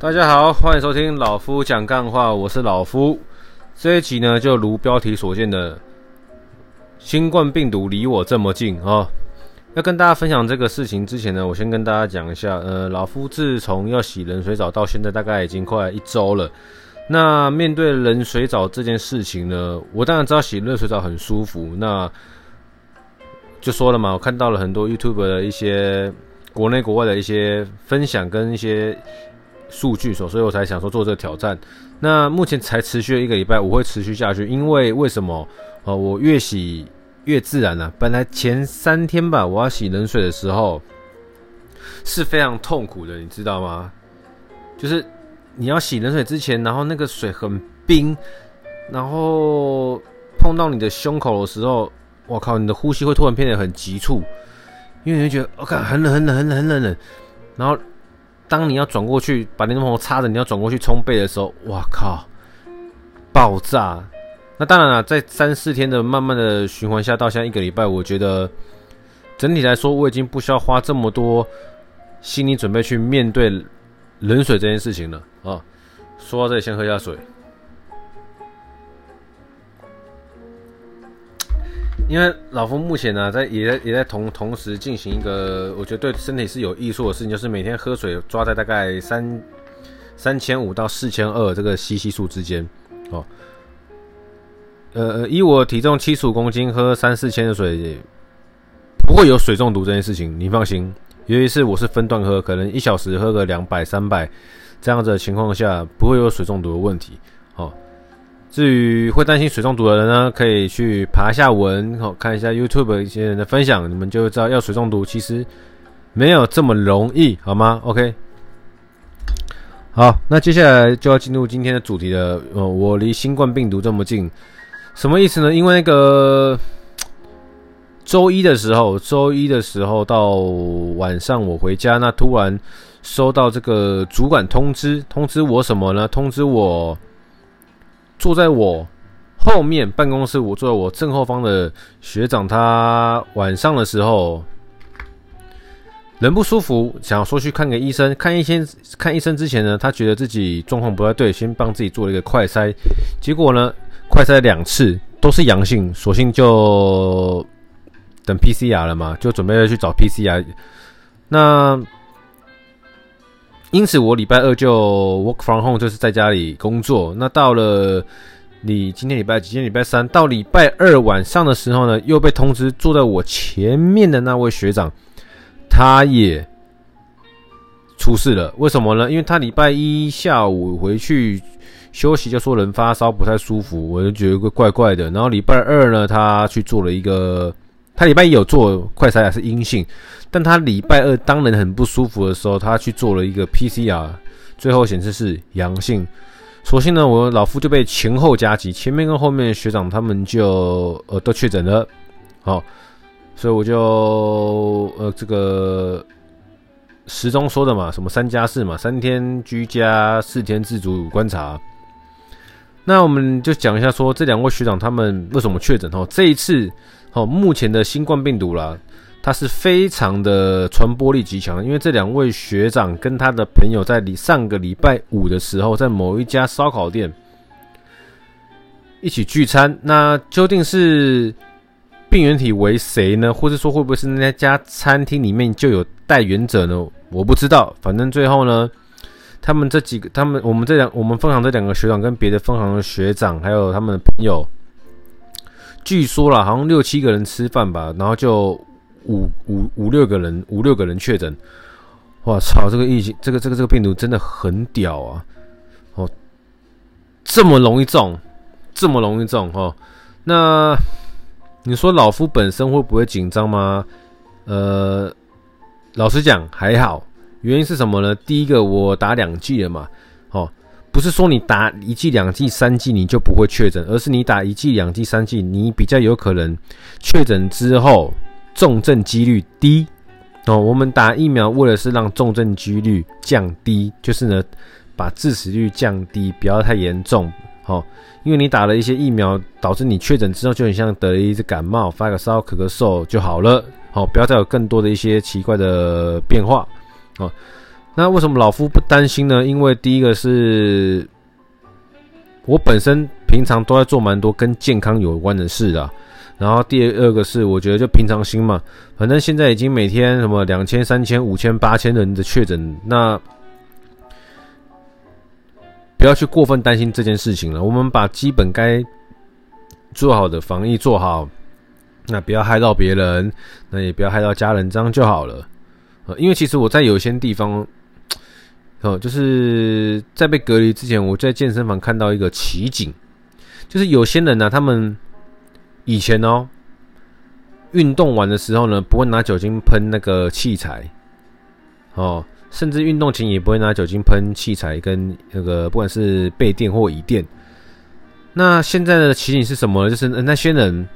大家好，欢迎收听老夫讲干话，我是老夫。这一集呢，就如标题所见的，新冠病毒离我这么近啊、要跟大家分享这个事情之前呢，我先跟大家讲一下，呃，老夫自从要洗冷水澡到现在，大概已经快一周了。那面对冷水澡这件事情呢，我当然知道洗热水澡很舒服，那就说了嘛，我看到了很多 YouTube 的一些国内国外的一些分享跟一些。数据所，所以我才想说做这个挑战。那目前才持续了一个礼拜，我会持续下去，因为为什么？呃，我越洗越自然了。本来前三天吧，我要洗冷水的时候是非常痛苦的，你知道吗？就是你要洗冷水之前，然后那个水很冰，然后碰到你的胸口的时候，我靠，你的呼吸会突然变得很急促，因为你会觉得我靠，很冷，很冷，很冷，很冷，冷，然后。当你要转过去把电风扇插着，你要转过去冲背的时候，哇靠，爆炸！那当然了，在三四天的慢慢的循环下，到现在一个礼拜，我觉得整体来说，我已经不需要花这么多心理准备去面对冷水这件事情了啊。说到这里，先喝一下水。因为老夫目前呢、在也在也在同同时进行一个我觉得对身体是有益处的事情，就是每天喝水抓在大概三三千五到四千二这个 CC 数之间哦。呃，以我体重七十五公斤，喝三四千的水不会有水中毒这件事情，你放心。尤其是我是分段喝，可能一小时喝个两百三百这样子的情况下，不会有水中毒的问题。至于会担心水中毒的人呢，可以去爬一下文，好看一下 YouTube 一些人的分享，你们就知道要水中毒其实没有这么容易，好吗？OK，好，那接下来就要进入今天的主题了。呃，我离新冠病毒这么近，什么意思呢？因为那个周一的时候，周一的时候到晚上我回家，那突然收到这个主管通知，通知我什么呢？通知我。坐在我后面办公室，我坐在我正后方的学长，他晚上的时候人不舒服，想要说去看个医生。看医生，看医生之前呢，他觉得自己状况不太对，先帮自己做了一个快筛。结果呢，快筛两次都是阳性，索性就等 PCR 了嘛，就准备要去找 PCR。那因此，我礼拜二就 work from home，就是在家里工作。那到了你今天礼拜几？今天礼拜三，到礼拜二晚上的时候呢，又被通知坐在我前面的那位学长，他也出事了。为什么呢？因为他礼拜一下午回去休息，就说人发烧不太舒服，我就觉得怪怪的。然后礼拜二呢，他去做了一个。他礼拜一有做快筛啊是阴性，但他礼拜二当人很不舒服的时候，他去做了一个 PCR，最后显示是阳性。所幸呢，我老夫就被前后夹击，前面跟后面学长他们就呃都确诊了，好，所以我就呃这个时钟说的嘛，什么三加四嘛，三天居家，四天自主观察。那我们就讲一下说这两位学长他们为什么确诊哦，这一次。哦，目前的新冠病毒啦，它是非常的传播力极强，因为这两位学长跟他的朋友在礼上个礼拜五的时候，在某一家烧烤店一起聚餐。那究竟是病原体为谁呢？或者说会不会是那家餐厅里面就有带原者呢？我不知道。反正最后呢，他们这几个，他们我们这两我们分行这两个学长跟别的分行的学长，还有他们的朋友。据说啦，好像六七个人吃饭吧，然后就五五五六个人，五六个人确诊。我操，这个疫情，这个这个这个病毒真的很屌啊！哦，这么容易中，这么容易中哦。那你说老夫本身会不会紧张吗？呃，老实讲还好。原因是什么呢？第一个，我打两剂了嘛，哦。不是说你打一剂、两剂、三剂你就不会确诊，而是你打一剂、两剂、三剂，你比较有可能确诊之后重症几率低哦。我们打疫苗为的是让重症几率降低，就是呢把致死率降低，不要太严重。哦，因为你打了一些疫苗，导致你确诊之后就很像得了一只感冒，发个烧、咳咳嗽就好了。哦，不要再有更多的一些奇怪的变化。哦。那为什么老夫不担心呢？因为第一个是，我本身平常都在做蛮多跟健康有关的事的。然后第二个是，我觉得就平常心嘛，反正现在已经每天什么两千、三千、五千、八千人的确诊，那不要去过分担心这件事情了。我们把基本该做好的防疫做好，那不要害到别人，那也不要害到家人，这样就好了。呃，因为其实我在有些地方，哦，就是在被隔离之前，我在健身房看到一个奇景，就是有些人呢，他们。以前哦，运动完的时候呢，不会拿酒精喷那个器材，哦，甚至运动前也不会拿酒精喷器材跟那个不管是备垫或椅垫。那现在的情景是什么呢？就是那些人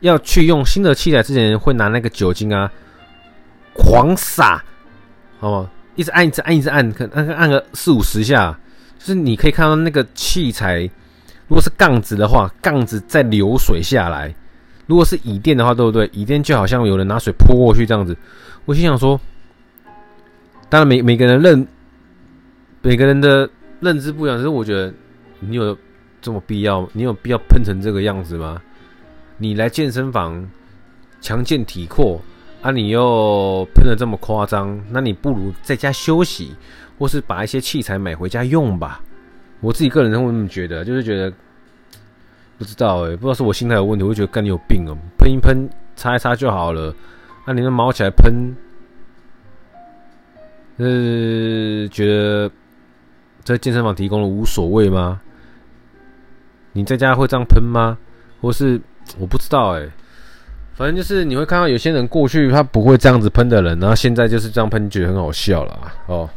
要去用新的器材之前，会拿那个酒精啊，狂洒，哦，一直按，一直按，一直按，可按按个四五十下，就是你可以看到那个器材。如果是杠子的话，杠子在流水下来；如果是椅垫的话，对不对？椅垫就好像有人拿水泼过去这样子。我心想说，当然每每个人认每个人的认知不一样，只是我觉得你有这么必要？你有必要喷成这个样子吗？你来健身房强健体魄啊，你又喷的这么夸张，那你不如在家休息，或是把一些器材买回家用吧。我自己个人会这么觉得，就是觉得不知道哎、不知道是我心态有问题，我觉得干你有病哦、喔，喷一喷，擦一擦就好了。那、你那毛起来喷，呃，觉得在健身房提供了无所谓吗？你在家会这样喷吗？或是我不知道哎、反正就是你会看到有些人过去他不会这样子喷的人，然后现在就是这样喷，觉得很好笑了哦。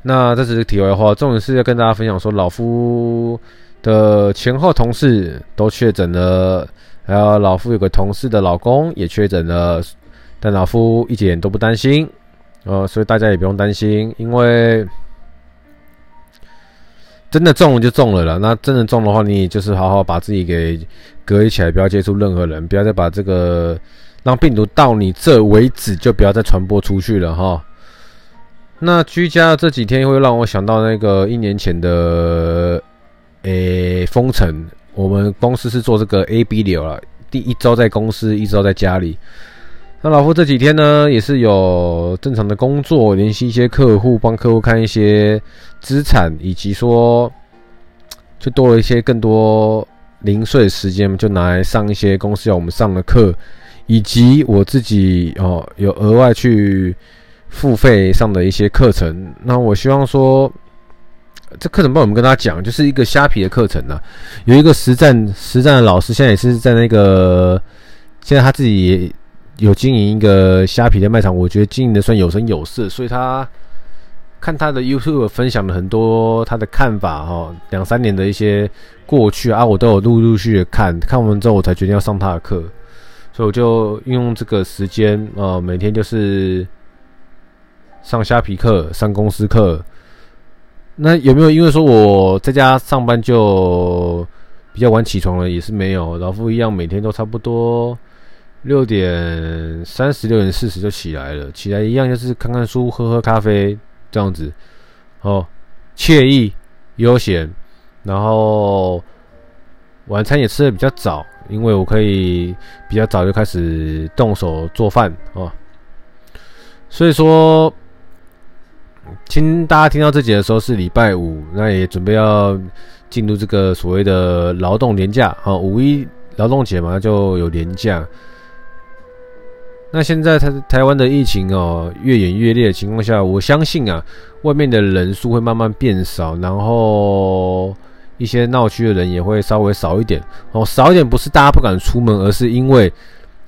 那这只是题外话，重点是要跟大家分享说，老夫的前后同事都确诊了，还有老夫有个同事的老公也确诊了，但老夫一点都不担心，呃，所以大家也不用担心，因为真的中了就中了啦。那真的中的话，你就是好好把自己给隔离起来，不要接触任何人，不要再把这个让病毒到你这为止，就不要再传播出去了哈。那居家这几天会让我想到那个一年前的诶封城，我们公司是做这个 A B 流了，第一周在公司，一周在家里。那老夫这几天呢，也是有正常的工作，联系一些客户，帮客户看一些资产，以及说就多了一些更多零碎的时间，就拿来上一些公司要我们上的课，以及我自己哦有额外去。付费上的一些课程，那我希望说，这课程帮我们跟大家讲，就是一个虾皮的课程呢。有一个实战实战的老师，现在也是在那个，现在他自己有经营一个虾皮的卖场，我觉得经营的算有声有色，所以他看他的 YouTube 分享了很多他的看法哈，两三年的一些过去啊，我都有陆陆续续的看，看完之后我才决定要上他的课，所以我就运用这个时间啊，每天就是。上虾皮课，上公司课，那有没有因为说我在家上班就比较晚起床了？也是没有，老夫一样，每天都差不多六点三十、六点四十就起来了。起来一样就是看看书、喝喝咖啡这样子，哦，惬意悠闲。然后晚餐也吃的比较早，因为我可以比较早就开始动手做饭哦。所以说。听大家听到这节的时候是礼拜五，那也准备要进入这个所谓的劳动年假啊，五一劳动节嘛，就有年假。那现在台台湾的疫情哦越演越烈的情况下，我相信啊，外面的人数会慢慢变少，然后一些闹区的人也会稍微少一点哦，少一点不是大家不敢出门，而是因为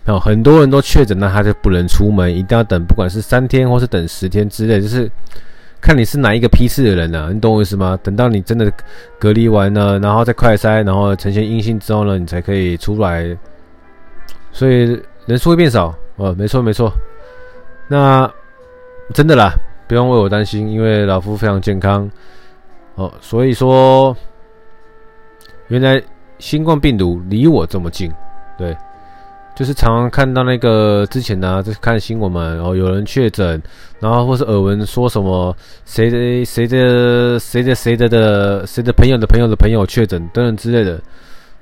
哦很多人都确诊，那他就不能出门，一定要等，不管是三天或是等十天之类，就是。看你是哪一个批次的人呢、啊？你懂我意思吗？等到你真的隔离完了，然后再快筛，然后呈现阴性之后呢，你才可以出来。所以人数会变少哦，没错没错。那真的啦，不用为我担心，因为老夫非常健康哦。所以说，原来新冠病毒离我这么近，对，就是常常看到那个之前呢、啊，就是看新闻嘛，然后有人确诊，然后或是耳闻说什么谁的谁的谁的谁的的谁的朋友的朋友的朋友确诊等等之类的，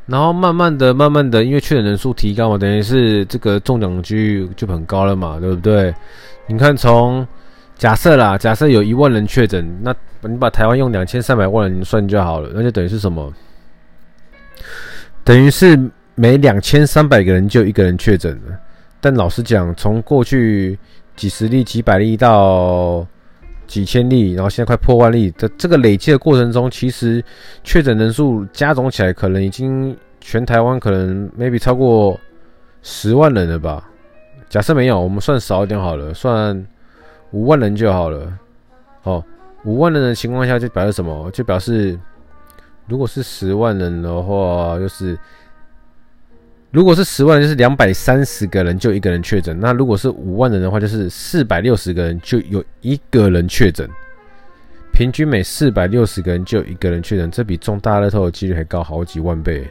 然后慢慢的、慢慢的，因为确诊人数提高嘛，等于是这个中奖几率就很高了嘛，对不对？你看从假设啦，假设有一万人确诊，那你把台湾用两千三百万人算就好了，那就等于是什么？等于是。每两千三百个人就一个人确诊了，但老实讲，从过去几十例、几百例到几千例，然后现在快破万例的这个累积的过程中，其实确诊人数加总起来，可能已经全台湾可能 maybe 超过十万人了吧？假设没有，我们算少一点好了，算五万人就好了。哦，五万人的情况下，就表示什么？就表示如果是十万人的话，就是。如果是十万人，就是两百三十个人就一个人确诊；那如果是五万人的话，就是四百六十个人就有一个人确诊。平均每四百六十个人就有一个人确诊，这比中大乐透的几率还高好几万倍。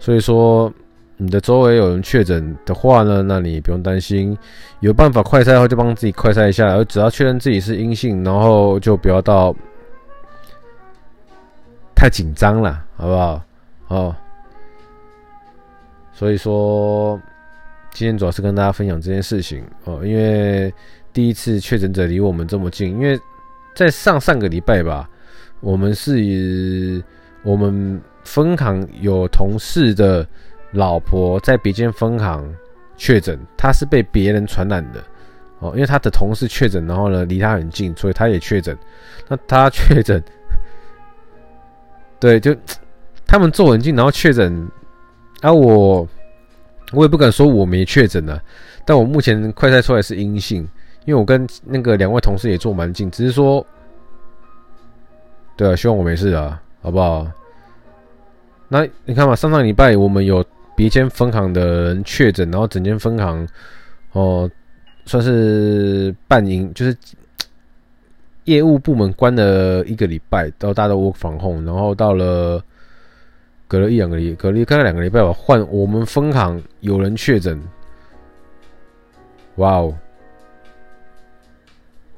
所以说，你的周围有人确诊的话呢，那你不用担心，有办法快筛的话就帮自己快筛一下，而只要确认自己是阴性，然后就不要到太紧张了，好不好？哦。所以说，今天主要是跟大家分享这件事情哦，因为第一次确诊者离我们这么近，因为在上上个礼拜吧，我们是我们分行有同事的老婆在别间分行确诊，他是被别人传染的哦，因为他的同事确诊，然后呢离他很近，所以他也确诊。那他确诊，对，就他们坐很近，然后确诊。啊，我我也不敢说我没确诊呢，但我目前快筛出来是阴性，因为我跟那个两位同事也坐蛮近，只是说，对啊，希望我没事啊，好不好？那你看嘛，上上礼拜我们有别间分行的人确诊，然后整间分行哦，算是半营，就是业务部门关了一个礼拜，到大家都 work from home，然后到了。隔了一两个礼，隔了大概两个礼拜吧，换我们分行有人确诊，哇哦！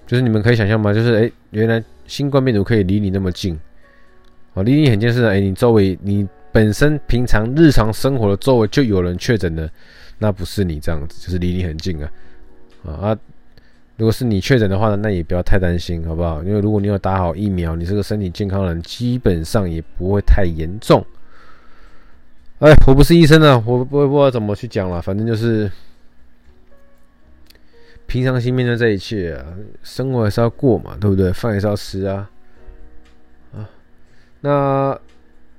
就是你们可以想象吗？就是哎、原来新冠病毒可以离你那么近，哦，离你很近是哎、你周围你本身平常日常生活的周围就有人确诊的，那不是你这样子，就是离你很近啊，啊，如果是你确诊的话呢，那也不要太担心，好不好？因为如果你有打好疫苗，你是个身体健康的人，基本上也不会太严重。哎，我不是医生啊，我不我不知道怎么去讲了。反正就是平常心面对这一切啊，生活还是要过嘛，对不对？饭也是要吃啊。啊，那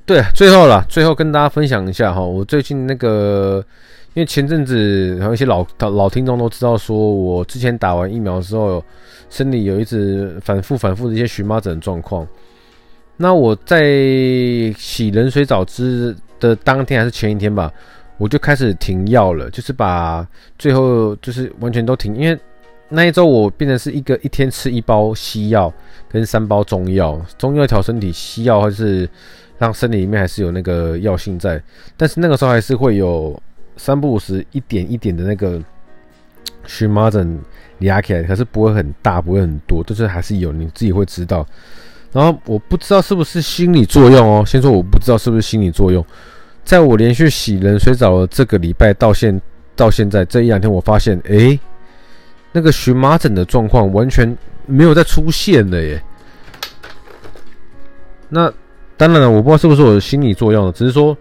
对，最后了，最后跟大家分享一下哈，我最近那个，因为前阵子然后一些老老听众都知道，说我之前打完疫苗之后，身体有一直反复反复的一些荨麻疹状况。那我在洗冷水澡之的当天还是前一天吧，我就开始停药了，就是把最后就是完全都停，因为那一周我变成是一个一天吃一包西药跟三包中药，中药调身体，西药还是让身体里面还是有那个药性在，但是那个时候还是会有三不五时一点一点的那个荨麻疹压起来，可是不会很大，不会很多，就是还是有，你自己会知道。然后我不知道是不是心理作用哦，先说我不知道是不是心理作用。在我连续洗冷水澡的这个礼拜到现到现在这一两天，我发现诶，那个荨麻疹的状况完全没有再出现了耶。那当然了，我不知道是不是我的心理作用，只是说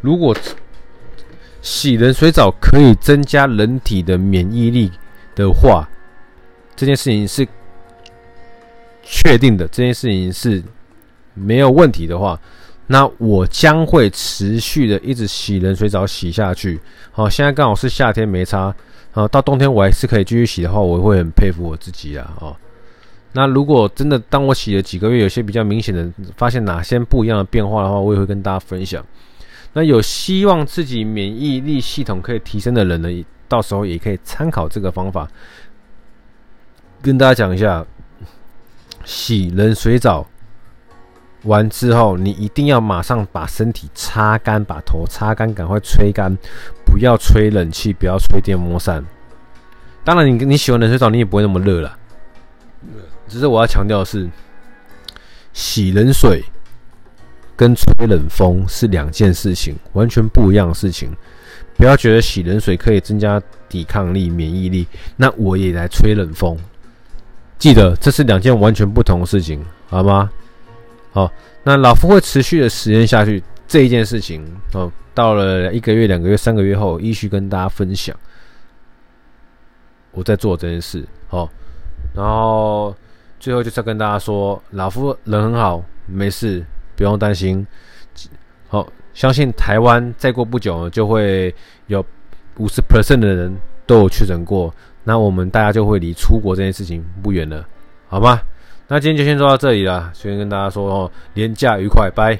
如果洗冷水澡可以增加人体的免疫力的话，这件事情是。确定的这件事情是没有问题的话，那我将会持续的一直洗冷水澡洗下去。好，现在刚好是夏天没差，啊，到冬天我还是可以继续洗的话，我会很佩服我自己啊。哦，那如果真的当我洗了几个月，有些比较明显的发现哪些不一样的变化的话，我也会跟大家分享。那有希望自己免疫力系统可以提升的人呢，到时候也可以参考这个方法，跟大家讲一下。洗冷水澡完之后，你一定要马上把身体擦干，把头擦干，赶快吹干，不要吹冷气，不要吹电风扇。当然，你你洗完冷水澡，你也不会那么热了。只是我要强调的是，洗冷水跟吹冷风是两件事情，完全不一样的事情。不要觉得洗冷水可以增加抵抗力、免疫力，那我也来吹冷风。记得这是两件完全不同的事情，好吗？好，那老夫会持续的实验下去这一件事情哦。到了一个月、两个月、三个月后，依序跟大家分享我在做这件事。好，然后最后就是要跟大家说，老夫人很好，没事，不用担心。好。相信台湾再过不久就会有五十 percent 的人都有确诊过，那我们大家就会离出国这件事情不远了，好吗？那今天就先说到这里了，先跟大家说哦，年假愉快，拜。